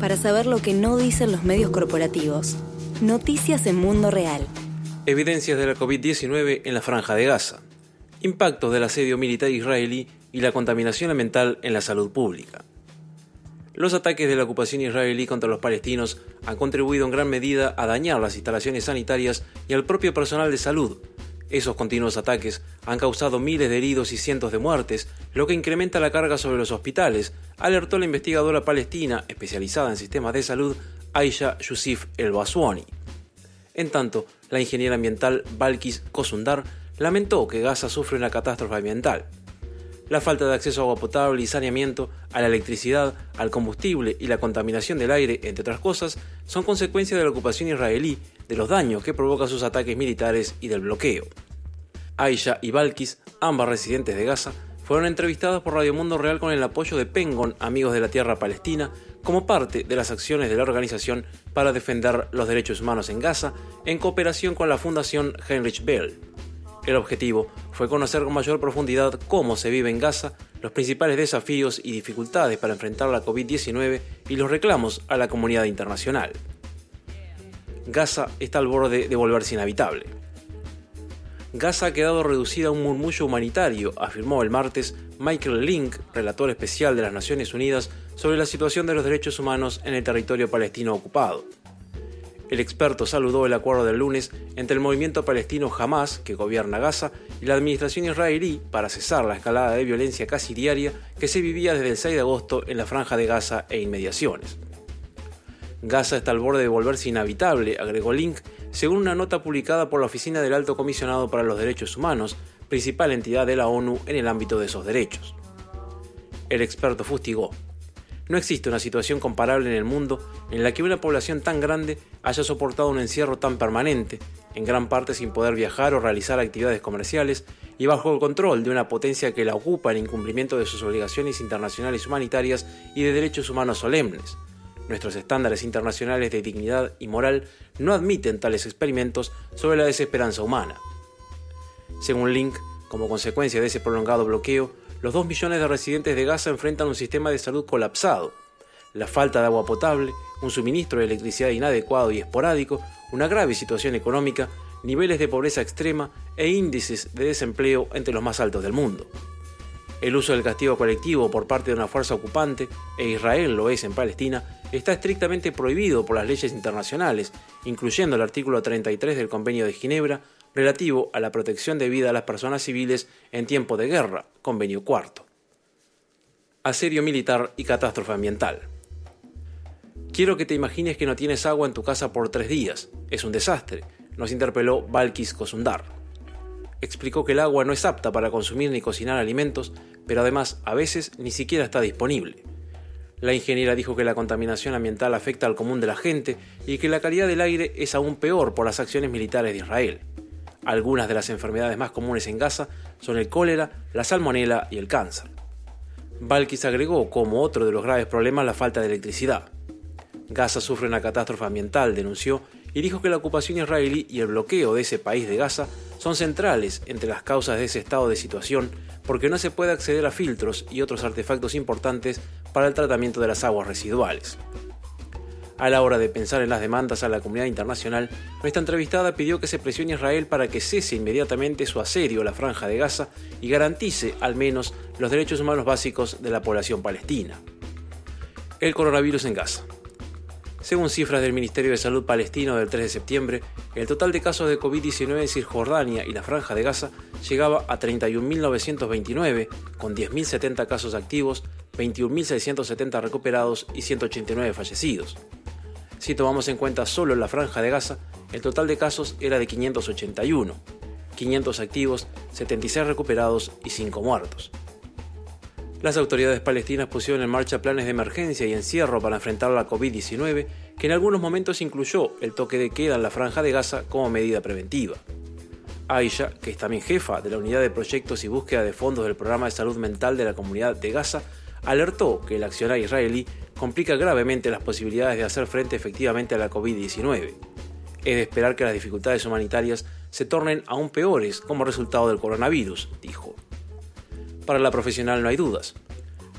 Para saber lo que no dicen los medios corporativos, noticias en mundo real. Evidencias de la COVID-19 en la franja de Gaza. Impactos del asedio militar israelí y la contaminación ambiental en la salud pública. Los ataques de la ocupación israelí contra los palestinos han contribuido en gran medida a dañar las instalaciones sanitarias y al propio personal de salud. Esos continuos ataques han causado miles de heridos y cientos de muertes, lo que incrementa la carga sobre los hospitales, alertó la investigadora palestina especializada en sistemas de salud Aisha Yusuf El Baswani. En tanto, la ingeniera ambiental Balkis Kosundar lamentó que Gaza sufre una catástrofe ambiental la falta de acceso a agua potable y saneamiento, a la electricidad, al combustible y la contaminación del aire, entre otras cosas, son consecuencia de la ocupación israelí, de los daños que provoca sus ataques militares y del bloqueo. Aisha y Balkis, ambas residentes de Gaza, fueron entrevistadas por Radio Mundo Real con el apoyo de Pengon, Amigos de la Tierra Palestina, como parte de las acciones de la organización para defender los derechos humanos en Gaza, en cooperación con la Fundación Heinrich Bell. El objetivo fue conocer con mayor profundidad cómo se vive en Gaza, los principales desafíos y dificultades para enfrentar la COVID-19 y los reclamos a la comunidad internacional. Gaza está al borde de volverse inhabitable. Gaza ha quedado reducida a un murmullo humanitario, afirmó el martes Michael Link, relator especial de las Naciones Unidas sobre la situación de los derechos humanos en el territorio palestino ocupado. El experto saludó el acuerdo del lunes entre el movimiento palestino Hamas, que gobierna Gaza, y la administración israelí para cesar la escalada de violencia casi diaria que se vivía desde el 6 de agosto en la franja de Gaza e inmediaciones. Gaza está al borde de volverse inhabitable, agregó Link, según una nota publicada por la Oficina del Alto Comisionado para los Derechos Humanos, principal entidad de la ONU en el ámbito de esos derechos. El experto fustigó. No existe una situación comparable en el mundo en la que una población tan grande haya soportado un encierro tan permanente, en gran parte sin poder viajar o realizar actividades comerciales, y bajo el control de una potencia que la ocupa en incumplimiento de sus obligaciones internacionales humanitarias y de derechos humanos solemnes. Nuestros estándares internacionales de dignidad y moral no admiten tales experimentos sobre la desesperanza humana. Según Link, como consecuencia de ese prolongado bloqueo, los dos millones de residentes de Gaza enfrentan un sistema de salud colapsado. La falta de agua potable, un suministro de electricidad inadecuado y esporádico, una grave situación económica, niveles de pobreza extrema e índices de desempleo entre los más altos del mundo. El uso del castigo colectivo por parte de una fuerza ocupante, e Israel lo es en Palestina, está estrictamente prohibido por las leyes internacionales, incluyendo el artículo 33 del Convenio de Ginebra relativo a la protección de vida a las personas civiles en tiempo de guerra, convenio cuarto. Asedio militar y catástrofe ambiental. Quiero que te imagines que no tienes agua en tu casa por tres días. Es un desastre, nos interpeló Balkis Kosundar. Explicó que el agua no es apta para consumir ni cocinar alimentos, pero además a veces ni siquiera está disponible. La ingeniera dijo que la contaminación ambiental afecta al común de la gente y que la calidad del aire es aún peor por las acciones militares de Israel. Algunas de las enfermedades más comunes en Gaza son el cólera, la salmonela y el cáncer. Balkis agregó como otro de los graves problemas la falta de electricidad. Gaza sufre una catástrofe ambiental, denunció, y dijo que la ocupación israelí y el bloqueo de ese país de Gaza son centrales entre las causas de ese estado de situación porque no se puede acceder a filtros y otros artefactos importantes para el tratamiento de las aguas residuales. A la hora de pensar en las demandas a la comunidad internacional, nuestra entrevistada pidió que se presione a Israel para que cese inmediatamente su asedio a la franja de Gaza y garantice, al menos, los derechos humanos básicos de la población palestina. El coronavirus en Gaza. Según cifras del Ministerio de Salud palestino del 3 de septiembre, el total de casos de COVID-19 en Cisjordania y la Franja de Gaza llegaba a 31.929, con 10.070 casos activos, 21.670 recuperados y 189 fallecidos. Si tomamos en cuenta solo la franja de Gaza, el total de casos era de 581, 500 activos, 76 recuperados y 5 muertos. Las autoridades palestinas pusieron en marcha planes de emergencia y encierro para enfrentar la COVID-19, en algunos momentos incluyó el toque de queda en la franja de Gaza como medida preventiva. Aisha, que es también jefa de la unidad de proyectos y búsqueda de fondos del programa de salud mental de la comunidad de Gaza, alertó que el accionar israelí complica gravemente las posibilidades de hacer frente efectivamente a la COVID-19. Es de esperar que las dificultades humanitarias se tornen aún peores como resultado del coronavirus, dijo. Para la profesional no hay dudas.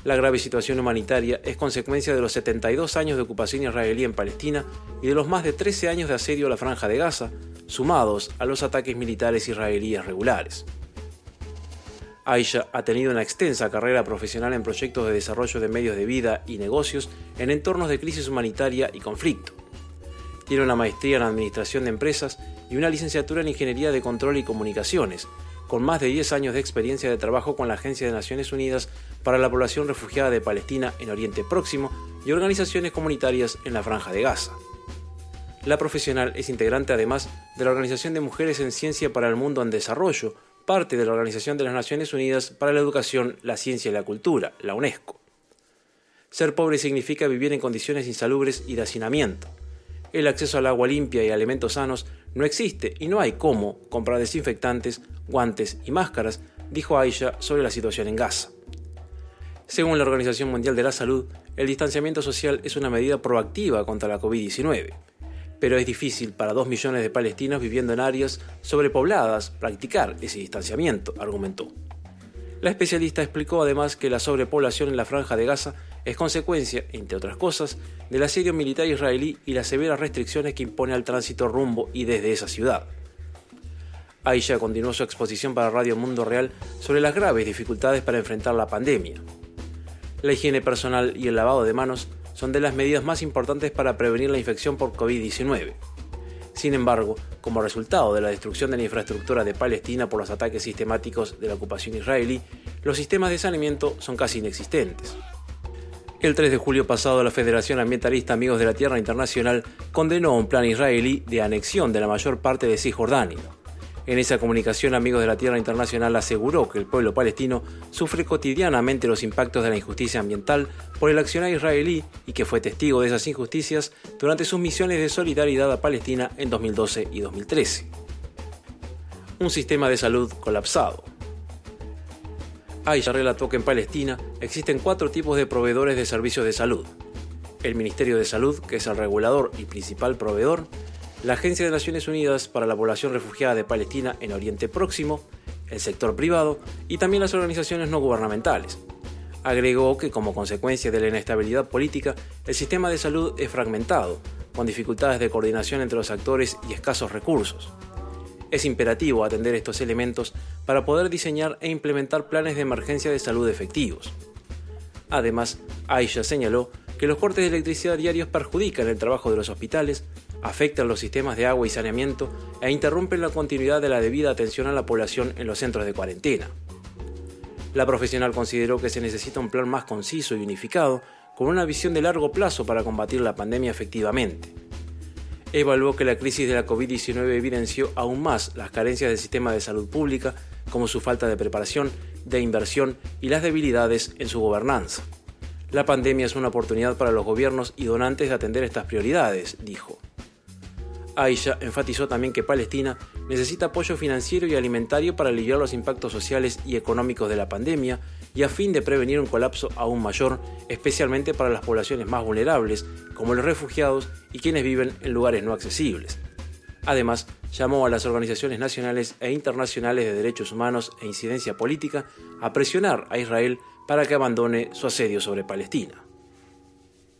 La grave situación humanitaria es consecuencia de los 72 años de ocupación israelí en Palestina y de los más de 13 años de asedio a la franja de Gaza, sumados a los ataques militares israelíes regulares. Aisha ha tenido una extensa carrera profesional en proyectos de desarrollo de medios de vida y negocios en entornos de crisis humanitaria y conflicto. Tiene una maestría en Administración de Empresas y una licenciatura en Ingeniería de Control y Comunicaciones, con más de 10 años de experiencia de trabajo con la Agencia de Naciones Unidas para la Población Refugiada de Palestina en Oriente Próximo y organizaciones comunitarias en la Franja de Gaza. La profesional es integrante además de la Organización de Mujeres en Ciencia para el Mundo en Desarrollo, parte de la Organización de las Naciones Unidas para la Educación, la Ciencia y la Cultura, la UNESCO. Ser pobre significa vivir en condiciones insalubres y de hacinamiento. El acceso al agua limpia y alimentos sanos no existe y no hay cómo comprar desinfectantes, guantes y máscaras, dijo Aisha sobre la situación en Gaza. Según la Organización Mundial de la Salud, el distanciamiento social es una medida proactiva contra la COVID-19, pero es difícil para dos millones de palestinos viviendo en áreas sobrepobladas practicar ese distanciamiento, argumentó. La especialista explicó además que la sobrepoblación en la franja de Gaza es consecuencia, entre otras cosas, del asedio militar israelí y las severas restricciones que impone al tránsito rumbo y desde esa ciudad. Aisha continuó su exposición para Radio Mundo Real sobre las graves dificultades para enfrentar la pandemia. La higiene personal y el lavado de manos son de las medidas más importantes para prevenir la infección por COVID-19. Sin embargo, como resultado de la destrucción de la infraestructura de Palestina por los ataques sistemáticos de la ocupación israelí, los sistemas de saneamiento son casi inexistentes. El 3 de julio pasado, la Federación Ambientalista Amigos de la Tierra Internacional condenó un plan israelí de anexión de la mayor parte de Cisjordania. En esa comunicación, Amigos de la Tierra Internacional aseguró que el pueblo palestino sufre cotidianamente los impactos de la injusticia ambiental por el accionar israelí y que fue testigo de esas injusticias durante sus misiones de solidaridad a Palestina en 2012 y 2013. Un sistema de salud colapsado. Aisha relató que en Palestina existen cuatro tipos de proveedores de servicios de salud. El Ministerio de Salud, que es el regulador y principal proveedor, la Agencia de Naciones Unidas para la Población Refugiada de Palestina en Oriente Próximo, el sector privado y también las organizaciones no gubernamentales. Agregó que como consecuencia de la inestabilidad política, el sistema de salud es fragmentado, con dificultades de coordinación entre los actores y escasos recursos. Es imperativo atender estos elementos para poder diseñar e implementar planes de emergencia de salud efectivos. Además, Aisha señaló que los cortes de electricidad diarios perjudican el trabajo de los hospitales, afectan los sistemas de agua y saneamiento e interrumpen la continuidad de la debida atención a la población en los centros de cuarentena. La profesional consideró que se necesita un plan más conciso y unificado, con una visión de largo plazo para combatir la pandemia efectivamente evaluó que la crisis de la COVID-19 evidenció aún más las carencias del sistema de salud pública, como su falta de preparación, de inversión y las debilidades en su gobernanza. La pandemia es una oportunidad para los gobiernos y donantes de atender estas prioridades, dijo. Aisha enfatizó también que Palestina necesita apoyo financiero y alimentario para aliviar los impactos sociales y económicos de la pandemia y a fin de prevenir un colapso aún mayor, especialmente para las poblaciones más vulnerables, como los refugiados y quienes viven en lugares no accesibles. Además, llamó a las organizaciones nacionales e internacionales de derechos humanos e incidencia política a presionar a Israel para que abandone su asedio sobre Palestina.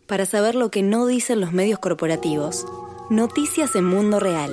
Para saber lo que no dicen los medios corporativos, Noticias en Mundo Real.